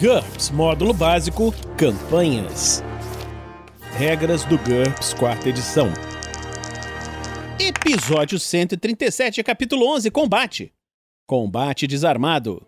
GURPS Módulo Básico Campanhas. Regras do GURPS, quarta edição. Episódio 137, capítulo 11 Combate. Combate desarmado.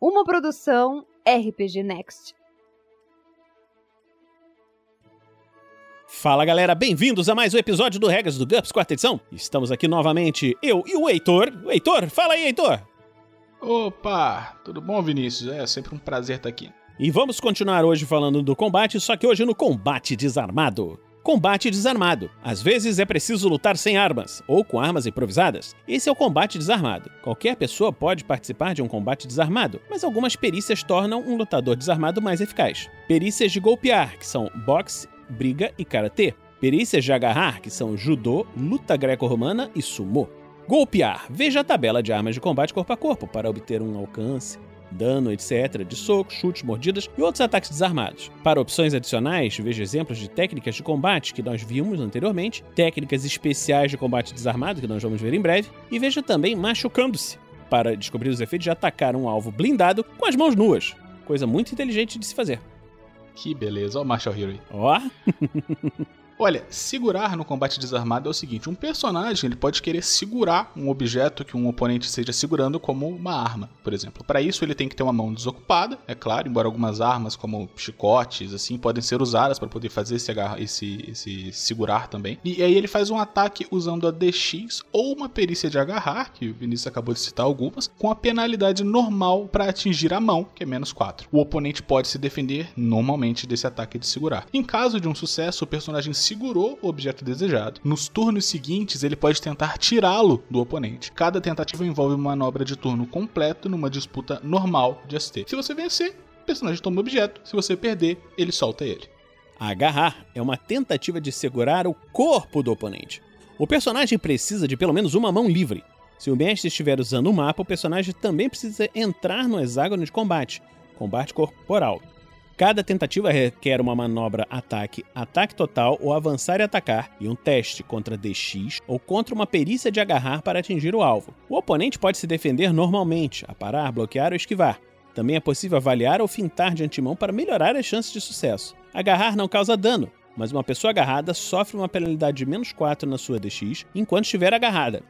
Uma produção RPG Next. Fala galera, bem-vindos a mais um episódio do Regras do GURPS, quarta edição. Estamos aqui novamente, eu e o Heitor. O Heitor, fala aí, Heitor. Opa, tudo bom, Vinícius? É sempre um prazer estar aqui. E vamos continuar hoje falando do combate, só que hoje no combate desarmado. Combate desarmado. Às vezes é preciso lutar sem armas, ou com armas improvisadas. Esse é o combate desarmado. Qualquer pessoa pode participar de um combate desarmado, mas algumas perícias tornam um lutador desarmado mais eficaz. Perícias de golpear, que são boxe, briga e karatê. Perícias de agarrar, que são judô, luta greco-romana e sumô. Golpear. Veja a tabela de armas de combate corpo a corpo para obter um alcance, dano, etc., de socos, chutes, mordidas e outros ataques desarmados. Para opções adicionais, veja exemplos de técnicas de combate que nós vimos anteriormente, técnicas especiais de combate desarmado que nós vamos ver em breve, e veja também machucando-se, para descobrir os efeitos de atacar um alvo blindado com as mãos nuas. Coisa muito inteligente de se fazer. Que beleza, ó o Marshall Hero. Ó. Olha, segurar no combate desarmado é o seguinte: um personagem ele pode querer segurar um objeto que um oponente esteja segurando como uma arma, por exemplo. Para isso ele tem que ter uma mão desocupada, é claro, embora algumas armas como chicotes assim podem ser usadas para poder fazer esse, esse, esse segurar também. E aí ele faz um ataque usando a DX ou uma perícia de agarrar, que o Vinícius acabou de citar algumas, com a penalidade normal para atingir a mão, que é menos 4. O oponente pode se defender normalmente desse ataque de segurar. Em caso de um sucesso, o personagem segurou o objeto desejado. Nos turnos seguintes, ele pode tentar tirá-lo do oponente. Cada tentativa envolve uma manobra de turno completo numa disputa normal de ST. Se você vencer, o personagem toma o objeto. Se você perder, ele solta ele. Agarrar é uma tentativa de segurar o corpo do oponente. O personagem precisa de pelo menos uma mão livre. Se o mestre estiver usando o mapa, o personagem também precisa entrar no hexágono de combate, combate corporal. Cada tentativa requer uma manobra ataque, ataque total ou avançar e atacar, e um teste contra DX ou contra uma perícia de agarrar para atingir o alvo. O oponente pode se defender normalmente, aparar, bloquear ou esquivar. Também é possível avaliar ou fintar de antemão para melhorar as chances de sucesso. Agarrar não causa dano, mas uma pessoa agarrada sofre uma penalidade de menos 4 na sua DX enquanto estiver agarrada.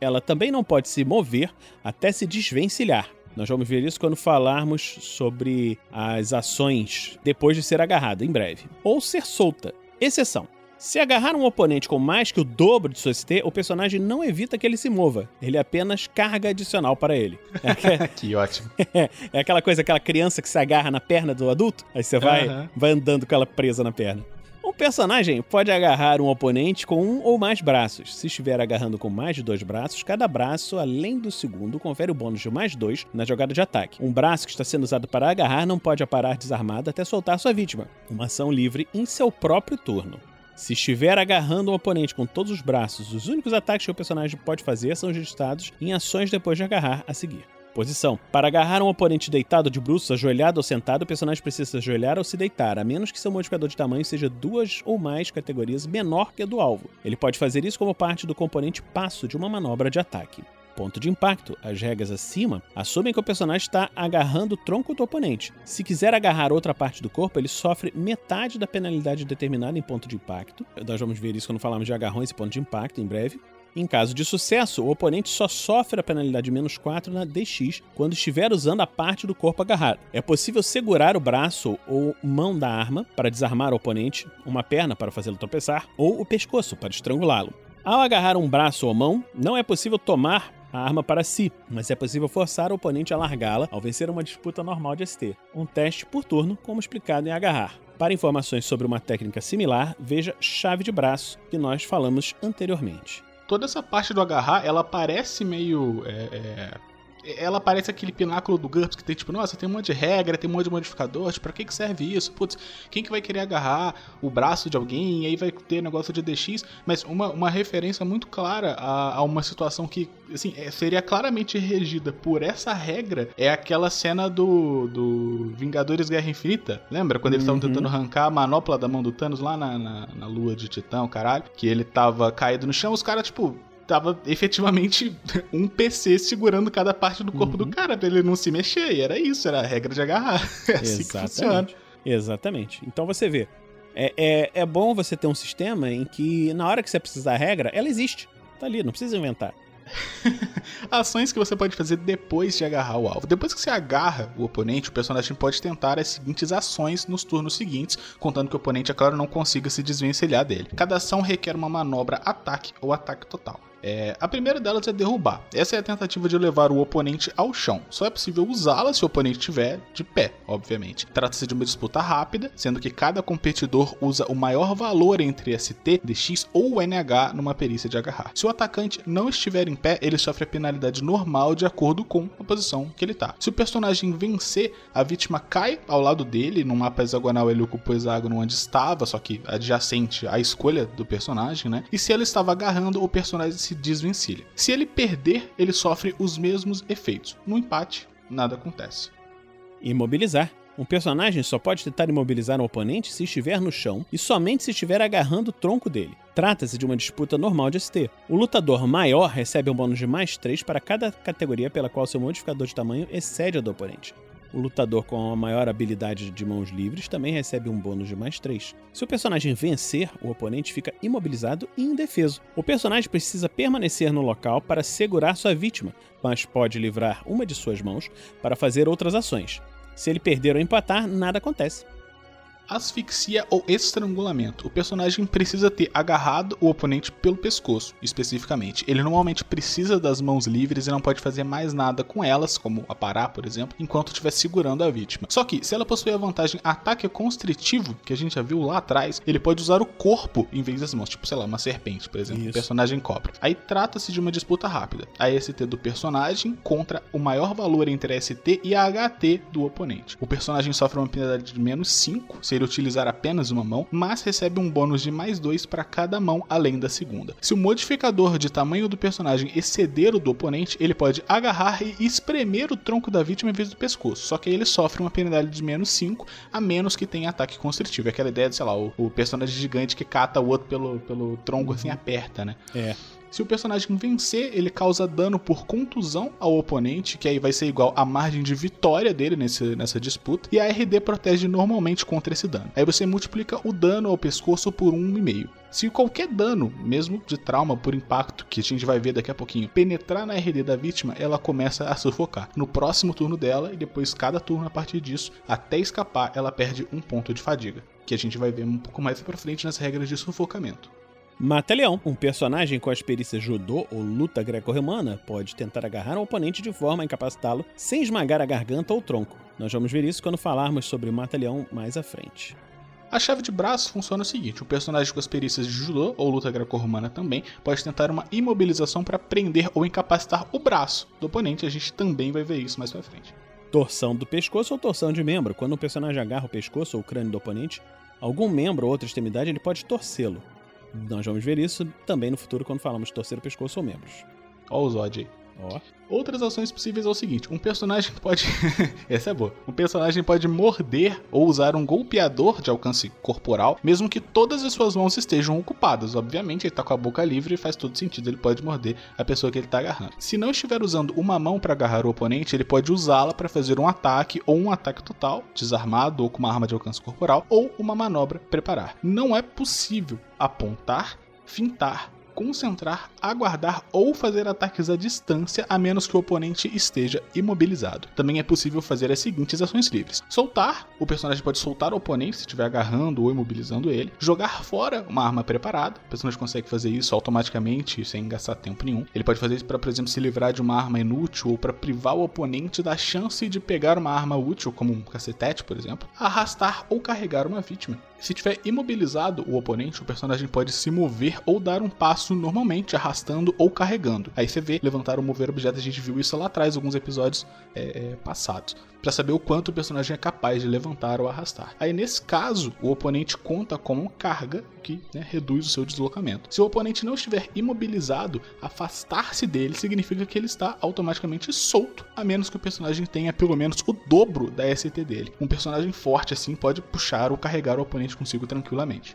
Ela também não pode se mover até se desvencilhar. Nós vamos ver isso quando falarmos sobre as ações depois de ser agarrada, em breve. Ou ser solta. Exceção. Se agarrar um oponente com mais que o dobro de sua ST, o personagem não evita que ele se mova. Ele apenas carga adicional para ele. É, que ótimo. é aquela coisa, aquela criança que se agarra na perna do adulto, aí você vai, Aham. vai andando com ela presa na perna. Um personagem pode agarrar um oponente com um ou mais braços. Se estiver agarrando com mais de dois braços, cada braço, além do segundo, confere o bônus de mais dois na jogada de ataque. Um braço que está sendo usado para agarrar não pode aparar desarmado até soltar sua vítima. Uma ação livre em seu próprio turno. Se estiver agarrando um oponente com todos os braços, os únicos ataques que o personagem pode fazer são registrados em ações depois de agarrar a seguir. Posição. Para agarrar um oponente deitado de bruços, ajoelhado ou sentado, o personagem precisa se ajoelhar ou se deitar, a menos que seu modificador de tamanho seja duas ou mais categorias menor que a do alvo. Ele pode fazer isso como parte do componente passo de uma manobra de ataque. Ponto de impacto. As regras acima assumem que o personagem está agarrando o tronco do oponente. Se quiser agarrar outra parte do corpo, ele sofre metade da penalidade determinada em ponto de impacto. Nós vamos ver isso quando falarmos de agarrões e ponto de impacto em breve. Em caso de sucesso, o oponente só sofre a penalidade menos 4 na DX quando estiver usando a parte do corpo agarrado. É possível segurar o braço ou mão da arma para desarmar o oponente, uma perna para fazê-lo tropeçar, ou o pescoço para estrangulá-lo. Ao agarrar um braço ou mão, não é possível tomar a arma para si, mas é possível forçar o oponente a largá-la ao vencer uma disputa normal de ST. Um teste por turno, como explicado em agarrar. Para informações sobre uma técnica similar, veja chave de braço, que nós falamos anteriormente. Toda essa parte do agarrar, ela parece meio. é, é, Ela parece aquele pináculo do GURPS que tem tipo, nossa, tem um monte de regra, tem um monte de modificador, tipo, pra que, que serve isso? Putz, quem que vai querer agarrar o braço de alguém e aí vai ter negócio de DX? Mas uma, uma referência muito clara a, a uma situação que, assim, é- seria claramente regida por essa regra é aquela cena do, do Vingadores Guerra Infinita. Lembra? Quando eles estavam Uhum. tentando arrancar a manopla da mão do Thanos lá na, na, na lua de Titã, o caralho, que ele tava caído no chão, os caras, tipo, tava efetivamente um PC segurando cada parte do corpo uhum. do cara pra ele não se mexer. E era isso, era a regra de agarrar. É assim Exatamente. que funciona. Exatamente. Então você vê, é, é, é bom você ter um sistema em que na hora que você precisar da regra, ela existe. Tá ali, não precisa inventar. Ações que você pode fazer depois de agarrar o alvo. Depois que você agarra o oponente, o personagem pode tentar as seguintes ações nos turnos seguintes, contando que o oponente, é claro, não consiga se desvencilhar dele. Cada ação requer uma manobra ataque ou ataque total. É, a primeira delas é derrubar. Essa é a tentativa de levar o oponente ao chão. Só é possível usá-la se o oponente estiver de pé, obviamente. Trata-se de uma disputa rápida, sendo que cada competidor usa o maior valor entre ST, DX ou NH numa perícia de agarrar. Se o atacante não estiver em pé, ele sofre a penalidade normal de acordo com a posição que ele está. Se o personagem vencer, a vítima cai ao lado dele, no mapa hexagonal ele ocupa o hexágono onde estava, só que adjacente à escolha do personagem, né? E se ele estava agarrando, o personagem se desvencilha. Se ele perder, ele sofre os mesmos efeitos. No empate, nada acontece. Imobilizar. Um personagem só pode tentar imobilizar um oponente se estiver no chão e somente se estiver agarrando o tronco dele. Trata-se de uma disputa normal de ST. O lutador maior recebe um bônus de mais 3 para cada categoria pela qual seu modificador de tamanho excede a do oponente. O lutador com a maior habilidade de mãos livres também recebe um bônus de mais 3. Se o personagem vencer, o oponente fica imobilizado e indefeso. O personagem precisa permanecer no local para segurar sua vítima, mas pode livrar uma de suas mãos para fazer outras ações. Se ele perder ou empatar, nada acontece asfixia ou estrangulamento. O personagem precisa ter agarrado o oponente pelo pescoço, especificamente. Ele normalmente precisa das mãos livres e não pode fazer mais nada com elas, como aparar, por exemplo, enquanto estiver segurando a vítima. Só que, se ela possui a vantagem ataque constritivo, que a gente já viu lá atrás, ele pode usar o corpo em vez das mãos, tipo, sei lá, uma serpente, por exemplo, Isso. o personagem cobra. Aí trata-se de uma disputa rápida. A ST do personagem contra o maior valor entre a ST e a HT do oponente. O personagem sofre uma penalidade de menos 5 se ele utilizar apenas uma mão, mas recebe um bônus de mais 2 para cada mão além da segunda. Se o modificador de tamanho do personagem exceder o do oponente, ele pode agarrar e espremer o tronco da vítima em vez do pescoço, só que ele sofre uma penalidade de menos 5, a menos que tenha ataque constritivo. É aquela ideia de, sei lá, o, o personagem gigante que cata o outro pelo, pelo tronco assim, aperta, né? É. Se o personagem vencer, ele causa dano por contusão ao oponente, que aí vai ser igual a margem de vitória dele nesse, nessa disputa, e a RD protege normalmente contra esse dano. Aí você multiplica o dano ao pescoço por 1,5. Se qualquer dano, mesmo de trauma por impacto, que a gente vai ver daqui a pouquinho, penetrar na RD da vítima, ela começa a sufocar. No próximo turno dela, e depois cada turno a partir disso, até escapar, ela perde um ponto de fadiga. Que a gente vai ver um pouco mais pra frente nas regras de sufocamento. Mata-leão. Um personagem com as perícias judô ou luta greco-romana pode tentar agarrar um oponente de forma a incapacitá-lo sem esmagar a garganta ou o tronco. Nós vamos ver isso quando falarmos sobre mata-leão mais à frente. A chave de braço funciona o seguinte: o personagem com as perícias de judô ou luta greco-romana também pode tentar uma imobilização para prender ou incapacitar o braço do oponente. A gente também vai ver isso mais pra frente. Torção do pescoço ou torção de membro. Quando o personagem agarra o pescoço ou o crânio do oponente, algum membro ou outra extremidade ele pode torcê-lo. Nós vamos ver isso também no futuro quando falamos de torcer o pescoço ou membros. Olha o Zod aí. Outras ações possíveis é o seguinte: um personagem pode. Essa é boa. Um personagem pode morder ou usar um golpeador de alcance corporal, mesmo que todas as suas mãos estejam ocupadas. Obviamente, ele tá com a boca livre e faz todo sentido. Ele pode morder a pessoa que ele tá agarrando. Se não estiver usando uma mão para agarrar o oponente, ele pode usá-la para fazer um ataque ou um ataque total, desarmado ou com uma arma de alcance corporal, ou uma manobra preparar. Não é possível apontar, fintar concentrar, aguardar ou fazer ataques à distância a menos que o oponente esteja imobilizado. Também é possível fazer as seguintes ações livres: soltar, o personagem pode soltar o oponente se estiver agarrando ou imobilizando ele, jogar fora uma arma preparada, o personagem consegue fazer isso automaticamente sem gastar tempo nenhum. Ele pode fazer isso para, por exemplo, se livrar de uma arma inútil ou para privar o oponente da chance de pegar uma arma útil, como um cacetete, por exemplo, arrastar ou carregar uma vítima. Se tiver imobilizado o oponente, o personagem pode se mover ou dar um passo normalmente, arrastando ou carregando. Aí você vê levantar ou mover objetos, a gente viu isso lá atrás, alguns episódios é, é, passados para saber o quanto o personagem é capaz de levantar ou arrastar. Aí nesse caso, o oponente conta como carga que né, reduz o seu deslocamento. Se o oponente não estiver imobilizado, afastar-se dele significa que ele está automaticamente solto, a menos que o personagem tenha pelo menos o dobro da ST dele. Um personagem forte assim pode puxar ou carregar o oponente consigo tranquilamente.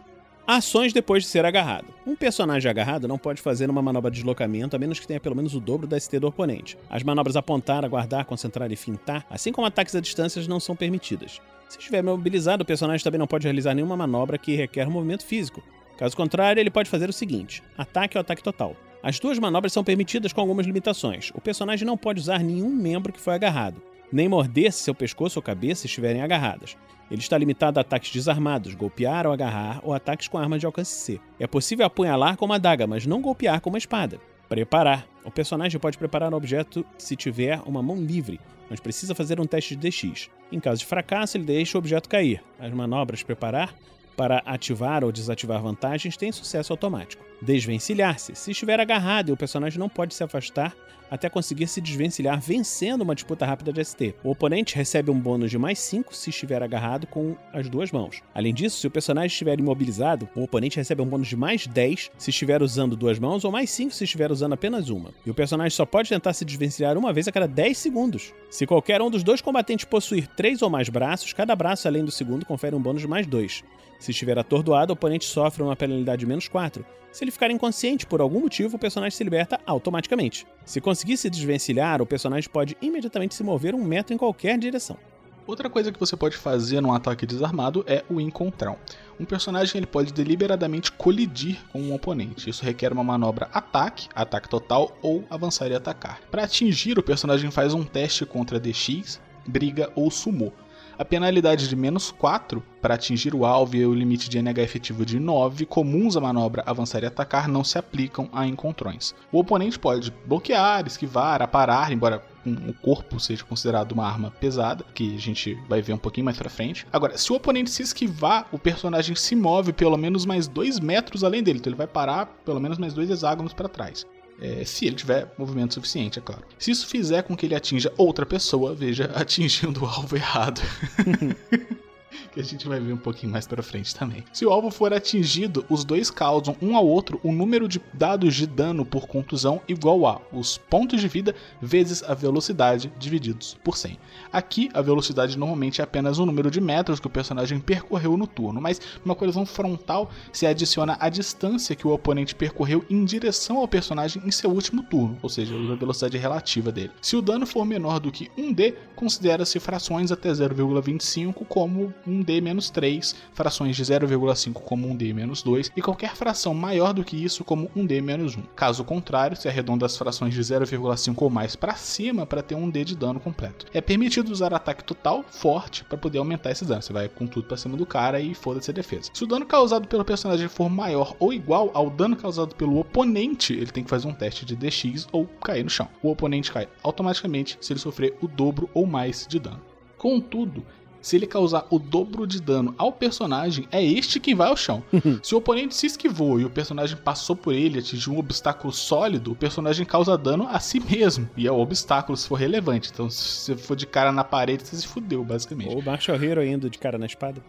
Ações depois de ser agarrado. Um personagem agarrado não pode fazer uma manobra de deslocamento a menos que tenha pelo menos o dobro da ST do oponente. As manobras apontar, aguardar, concentrar e fintar, assim como ataques a distâncias, não são permitidas. Se estiver mobilizado, o personagem também não pode realizar nenhuma manobra que requer um movimento físico. Caso contrário, ele pode fazer o seguinte: ataque ou ataque total. As duas manobras são permitidas com algumas limitações. O personagem não pode usar nenhum membro que foi agarrado, nem morder se seu pescoço ou cabeça estiverem agarradas. Ele está limitado a ataques desarmados, golpear ou agarrar, ou ataques com arma de alcance C. É possível apunhalar com uma adaga, mas não golpear com uma espada. Preparar. O personagem pode preparar um objeto se tiver uma mão livre, mas precisa fazer um teste de DX. Em caso de fracasso, ele deixa o objeto cair. As manobras preparar para ativar ou desativar vantagens têm sucesso automático. Desvencilhar-se. Se estiver agarrado e o personagem não pode se afastar até conseguir se desvencilhar vencendo uma disputa rápida de ST. O oponente recebe um bônus de mais 5 se estiver agarrado com as duas mãos. Além disso, se o personagem estiver imobilizado, o oponente recebe um bônus de mais 10 se estiver usando duas mãos ou mais 5 se estiver usando apenas uma. E o personagem só pode tentar se desvencilhar uma vez a cada 10 segundos. Se qualquer um dos dois combatentes possuir 3 ou mais braços, cada braço além do segundo confere um bônus de mais 2. Se estiver atordoado, o oponente sofre uma penalidade de menos 4. Se ele ficar inconsciente por algum motivo, o personagem se liberta automaticamente. Se conseguir se desvencilhar, o personagem pode imediatamente se mover um metro em qualquer direção. Outra coisa que você pode fazer num ataque desarmado é o encontrão. Um personagem ele pode deliberadamente colidir com um oponente. Isso requer uma manobra ataque, ataque total ou avançar e atacar. Para atingir, o personagem faz um teste contra DX, briga ou sumô. A penalidade de menos 4 para atingir o alvo e o limite de NH efetivo de 9, comuns à manobra avançar e atacar, não se aplicam a encontrões. O oponente pode bloquear, esquivar, aparar, embora o corpo seja considerado uma arma pesada, que a gente vai ver um pouquinho mais pra frente. Agora, se o oponente se esquivar, o personagem se move pelo menos mais 2 metros além dele, então ele vai parar pelo menos mais dois hexágonos para trás. É, se ele tiver movimento suficiente, é claro. Se isso fizer com que ele atinja outra pessoa, veja, atingindo o alvo errado. que a gente vai ver um pouquinho mais para frente também. Se o alvo for atingido, os dois causam um ao outro o número de dados de dano por contusão igual a os pontos de vida vezes a velocidade divididos por 100. Aqui, a velocidade normalmente é apenas o número de metros que o personagem percorreu no turno, mas numa colisão frontal se adiciona a distância que o oponente percorreu em direção ao personagem em seu último turno, ou seja, a velocidade relativa dele. Se o dano for menor do que 1D, considera-se frações até 0,25 como 1D menos 3, frações de 0,5 como 1D menos 2 e qualquer fração maior do que isso como 1D menos 1. Caso contrário, se arredonda as frações de 0,5 ou mais para cima para ter um D de dano completo. É permitido usar ataque total forte para poder aumentar esse dano. Você vai com tudo para cima do cara e foda-se a defesa. Se o dano causado pelo personagem for maior ou igual ao dano causado pelo oponente, ele tem que fazer um teste de DX ou cair no chão. O oponente cai automaticamente se ele sofrer o dobro ou mais de dano. Contudo, se ele causar o dobro de dano ao personagem, é este quem vai ao chão. se o oponente se esquivou e o personagem passou por ele, atingiu um obstáculo sólido, o personagem causa dano a si mesmo. E é o obstáculo se for relevante. Então, se você for de cara na parede, você se fudeu, basicamente. Ou o Marshall Hero indo de cara na espada.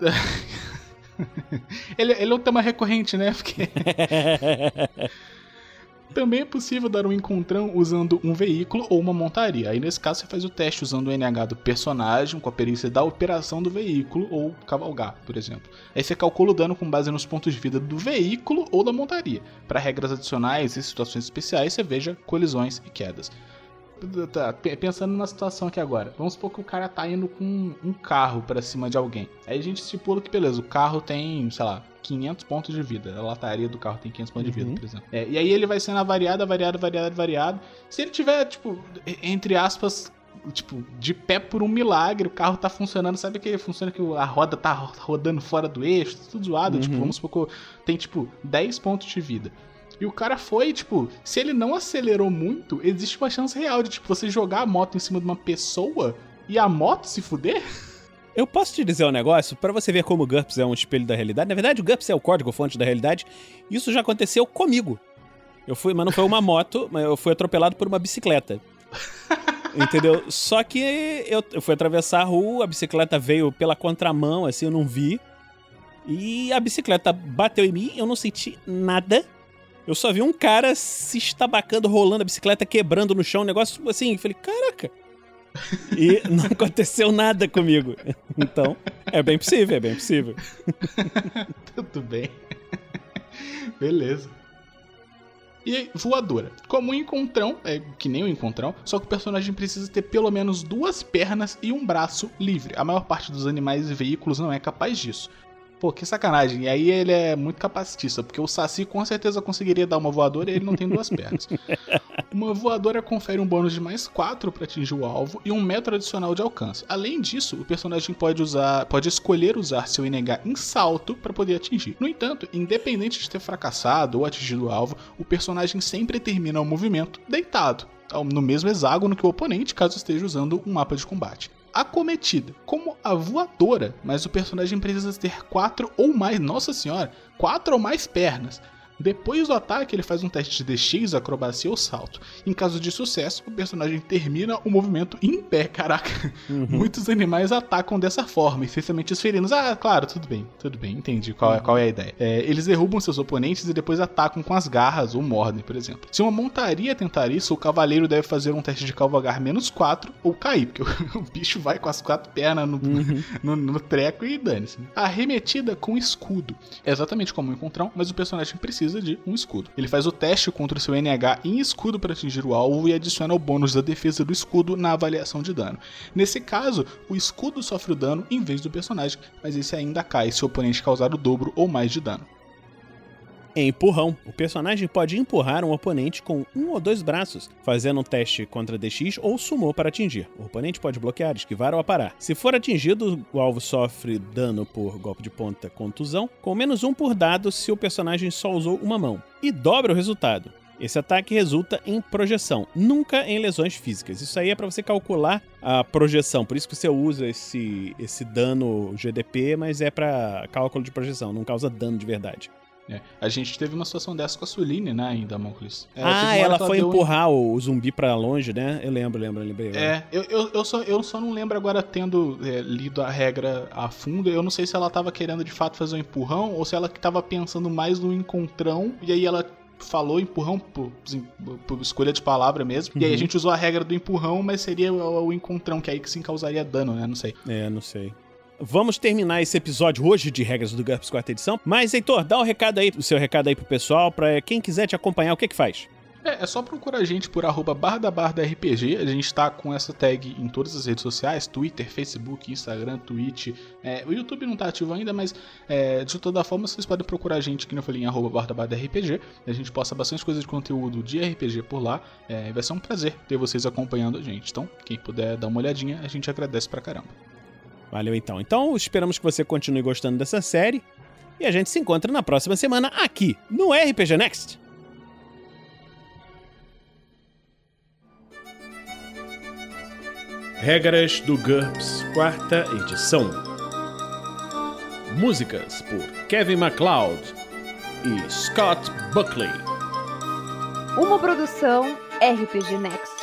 ele, ele é um tema recorrente, né? Porque. Também é possível dar um encontrão usando um veículo ou uma montaria. Aí nesse caso você faz o teste usando o NH do personagem com a perícia da operação do veículo ou cavalgar, por exemplo. Aí você calcula o dano com base nos pontos de vida do veículo ou da montaria. Para regras adicionais e situações especiais, você veja colisões e quedas. Tá, pensando numa situação aqui agora. Vamos supor que o cara tá indo com um carro para cima de alguém. Aí a gente estipula que, beleza, o carro tem, sei lá, 500 pontos de vida. A lataria do carro tem 500 pontos uhum. de vida, uhum. por exemplo. É, e aí ele vai sendo variado, variado, variado, variado. Se ele tiver, tipo, entre aspas, tipo, de pé por um milagre, o carro tá funcionando, sabe que funciona que a roda tá rodando fora do eixo, tudo zoado, tipo, uhum. tipo, vamos supor que tem, tipo, 10 pontos de vida. E o cara foi, tipo, se ele não acelerou muito, existe uma chance real de, tipo, você jogar a moto em cima de uma pessoa e a moto se fuder? Eu posso te dizer um negócio para você ver como o GURPS é um espelho da realidade. Na verdade, o GURPS é o código-fonte da realidade. Isso já aconteceu comigo. Eu fui, mas não foi uma moto, mas eu fui atropelado por uma bicicleta. Entendeu? Só que eu, eu fui atravessar a rua, a bicicleta veio pela contramão, assim, eu não vi. E a bicicleta bateu em mim, eu não senti nada. Eu só vi um cara se estabacando, rolando a bicicleta, quebrando no chão, um negócio assim. Falei, caraca, e não aconteceu nada comigo. Então, é bem possível, é bem possível. Tudo bem. Beleza. E voadora. Como um encontrão, é que nem um encontrão, só que o personagem precisa ter pelo menos duas pernas e um braço livre. A maior parte dos animais e veículos não é capaz disso. Pô, que sacanagem. E aí ele é muito capacitista, porque o Saci com certeza conseguiria dar uma voadora e ele não tem duas pernas. Uma voadora confere um bônus de mais 4 para atingir o alvo e um metro adicional de alcance. Além disso, o personagem pode usar, pode escolher usar seu NH em salto para poder atingir. No entanto, independente de ter fracassado ou atingido o alvo, o personagem sempre termina o movimento deitado, no mesmo hexágono que o oponente, caso esteja usando um mapa de combate acometida como a voadora, mas o personagem precisa ter quatro ou mais, nossa senhora, quatro ou mais pernas. Depois do ataque, ele faz um teste de DX, acrobacia ou salto. Em caso de sucesso, o personagem termina o movimento em pé. Caraca, uhum. muitos animais atacam dessa forma, essencialmente os felinos. Ah, claro, tudo bem, tudo bem, entendi qual, é, qual é a ideia. É, eles derrubam seus oponentes e depois atacam com as garras ou mordem, por exemplo. Se uma montaria tentar isso, o cavaleiro deve fazer um teste de cavalgar menos 4 ou cair, porque o, o bicho vai com as quatro pernas no, uhum. no, no, treco e dane-se. Arremetida com escudo. É exatamente como um encontrão, mas o personagem precisa precisa de um escudo. Ele faz o teste contra o seu NH em escudo para atingir o alvo e adiciona o bônus da defesa do escudo na avaliação de dano. Nesse caso, o escudo sofre o dano em vez do personagem, mas esse ainda cai se o oponente causar o dobro ou mais de dano. Empurrão. O personagem pode empurrar um oponente com um ou dois braços, fazendo um teste contra DX ou sumô para atingir. O oponente pode bloquear, esquivar ou aparar. Se for atingido, o alvo sofre dano por golpe de ponta contusão, com menos um por dado se o personagem só usou uma mão. E dobra o resultado. Esse ataque resulta em projeção, nunca em lesões físicas. Isso aí é para você calcular a projeção, por isso que você usa esse, esse dano GDP, mas é para cálculo de projeção, não causa dano de verdade. É. A gente teve uma situação dessa com a Suline, né, ainda, Damocles. Ah, ela, ela foi empurrar um... o zumbi para longe, né? Eu lembro, lembro, lembrei. É, eu, eu, eu, só, eu só não lembro agora, tendo é, lido a regra a fundo, eu não sei se ela tava querendo de fato fazer um empurrão ou se ela tava pensando mais no encontrão e aí ela falou empurrão por, por, escolha de palavra mesmo. Uhum. E aí a uhum. gente usou a regra do empurrão, mas seria o, o encontrão, que é aí que sim causaria dano, né? Não sei. É, não sei. Vamos terminar esse episódio hoje de Regras do GURPS quarta edição. Mas, Heitor, dá o um recado aí, o seu recado aí pro pessoal, pra quem quiser te acompanhar, o que que faz? É, é só procurar a gente por arroba barra da barra da RPG. A gente tá com essa tag em todas as redes sociais: Twitter, Facebook, Instagram, Twitch. É, o YouTube não tá ativo ainda, mas é, de toda forma vocês podem procurar a gente, que eu falei, em arroba RPG. A gente posta bastante coisa de conteúdo de RPG por lá. É, vai ser um prazer ter vocês acompanhando a gente. Então, quem puder dar uma olhadinha, a gente agradece pra caramba. Valeu então. Então, esperamos que você continue gostando dessa série. E a gente se encontra na próxima semana aqui no RPG Next. Regras do GURPS, quarta edição. Músicas por Kevin MacLeod e Scott Buckley. Uma produção RPG Next.